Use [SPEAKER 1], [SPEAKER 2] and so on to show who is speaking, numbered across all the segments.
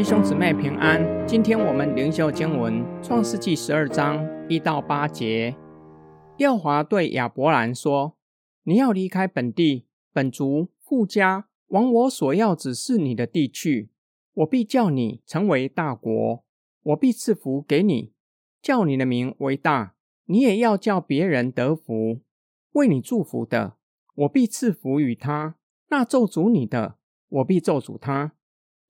[SPEAKER 1] 弟兄姊妹平安，今天我们灵修经文创世纪十二章一到八节。耀华对亚伯兰说：“你要离开本地、本族、富家，往我所要指示你的地去。我必叫你成为大国，我必赐福给你，叫你的名为大。你也要叫别人得福。为你祝福的，我必赐福与他；那咒诅你的，我必咒诅他。”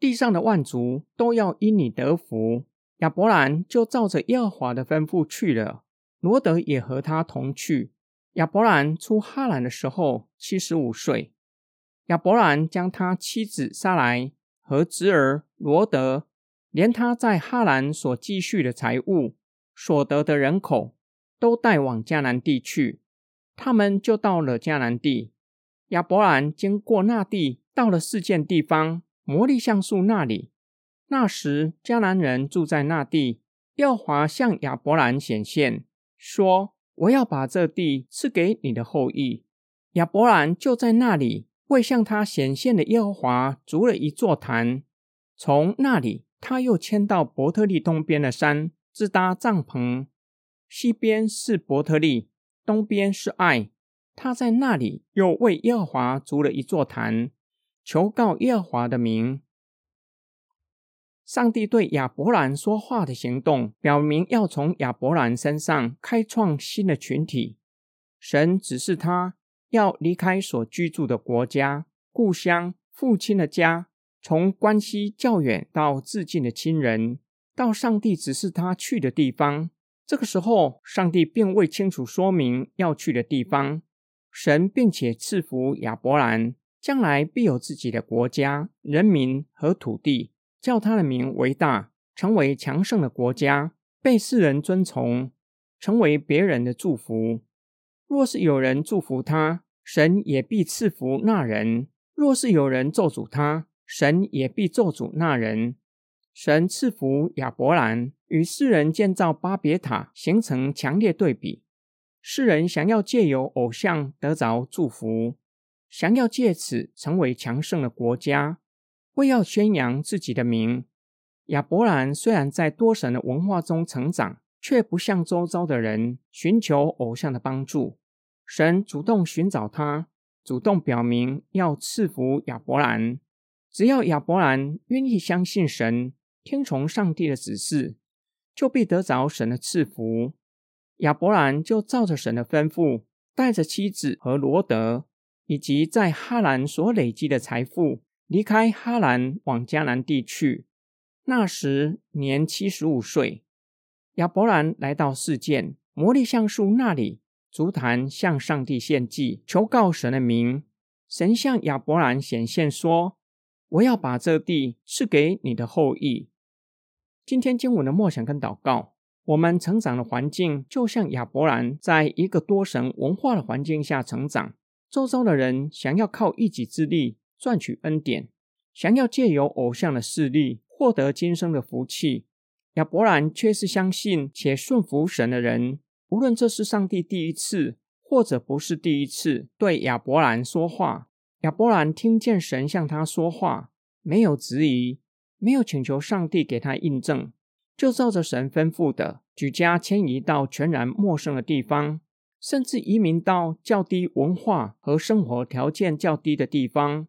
[SPEAKER 1] 地上的万族都要因你得福。亚伯兰就照着耶和华的吩咐去了，罗德也和他同去。亚伯兰出哈兰的时候七十五岁。亚伯兰将他妻子撒来和侄儿罗德，连他在哈兰所积蓄的财物、所得的人口，都带往迦南地去。他们就到了迦南地。亚伯兰经过那地，到了四件地方。魔力橡树那里，那时迦南人住在那地。耶和华向亚伯兰显现，说：“我要把这地赐给你的后裔。”亚伯兰就在那里为向他显现的耶和华筑了一座坛。从那里，他又迁到伯特利东边的山，自搭帐篷。西边是伯特利，东边是爱。他在那里又为耶和华筑了一座坛。求告耶和华的名。上帝对亚伯兰说话的行动，表明要从亚伯兰身上开创新的群体。神指示他要离开所居住的国家、故乡、父亲的家，从关系较远到至近的亲人，到上帝指示他去的地方。这个时候，上帝并未清楚说明要去的地方。神并且赐福亚伯兰。将来必有自己的国家、人民和土地，叫他的名为大，成为强盛的国家，被世人尊崇，成为别人的祝福。若是有人祝福他，神也必赐福那人；若是有人咒诅他，神也必咒诅那人。神赐福亚伯兰，与世人建造巴别塔，形成强烈对比。世人想要借由偶像得着祝福。想要借此成为强盛的国家，为要宣扬自己的名。亚伯兰虽然在多神的文化中成长，却不向周遭的人寻求偶像的帮助。神主动寻找他，主动表明要赐福亚伯兰。只要亚伯兰愿意相信神，听从上帝的指示，就必得着神的赐福。亚伯兰就照着神的吩咐，带着妻子和罗德。以及在哈兰所累积的财富，离开哈兰往迦南地去。那时年七十五岁。亚伯兰来到世件魔力橡树那里，足坛向上帝献祭，求告神的名。神向亚伯兰显现说：“我要把这地赐给你的后裔。”今天经文的默想跟祷告，我们成长的环境就像亚伯兰在一个多神文化的环境下成长。周遭的人想要靠一己之力赚取恩典，想要借由偶像的势力获得今生的福气。亚伯兰却是相信且顺服神的人。无论这是上帝第一次，或者不是第一次对亚伯兰说话，亚伯兰听见神向他说话，没有质疑，没有请求上帝给他印证，就照着神吩咐的，举家迁移到全然陌生的地方。甚至移民到较低文化和生活条件较低的地方。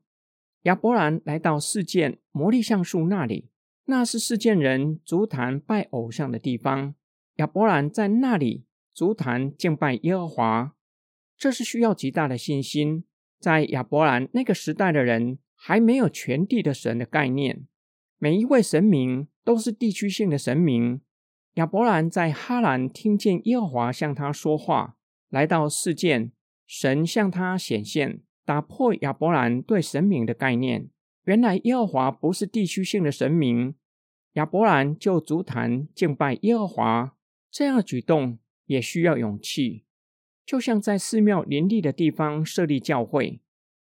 [SPEAKER 1] 亚伯兰来到事件魔力橡树那里，那是事件人足坛拜偶像的地方。亚伯兰在那里足坛敬拜耶和华，这是需要极大的信心。在亚伯兰那个时代的人还没有全地的神的概念，每一位神明都是地区性的神明。亚伯兰在哈兰听见耶和华向他说话。来到世件，神向他显现，打破亚伯兰对神明的概念。原来耶和华不是地区性的神明，亚伯兰就足坛敬拜耶和华。这样的举动也需要勇气，就像在寺庙林立的地方设立教会，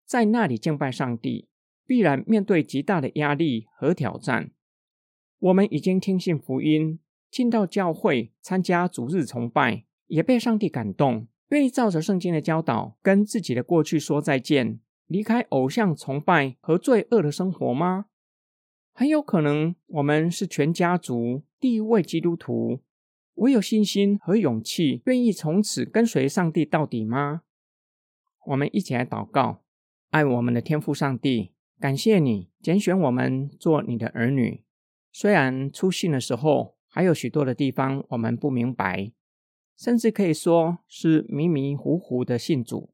[SPEAKER 1] 在那里敬拜上帝，必然面对极大的压力和挑战。我们已经听信福音，进到教会参加主日崇拜，也被上帝感动。愿意照着圣经的教导，跟自己的过去说再见，离开偶像崇拜和罪恶的生活吗？很有可能我们是全家族第一位基督徒。我有信心和勇气，愿意从此跟随上帝到底吗？我们一起来祷告，爱我们的天父上帝，感谢你拣选我们做你的儿女。虽然出信的时候还有许多的地方我们不明白，甚至可以说是迷迷糊糊的信主。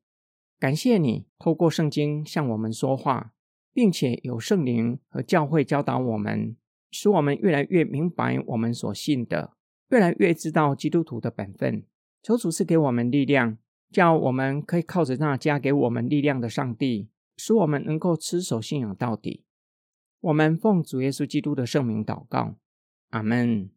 [SPEAKER 1] 感谢你透过圣经向我们说话，并且有圣灵和教会教导我们，使我们越来越明白我们所信的，越来越知道基督徒的本分。求主赐给我们力量，叫我们可以靠着那加给我们力量的上帝，使我们能够持守信仰到底。我们奉主耶稣基督的圣名祷告，阿门。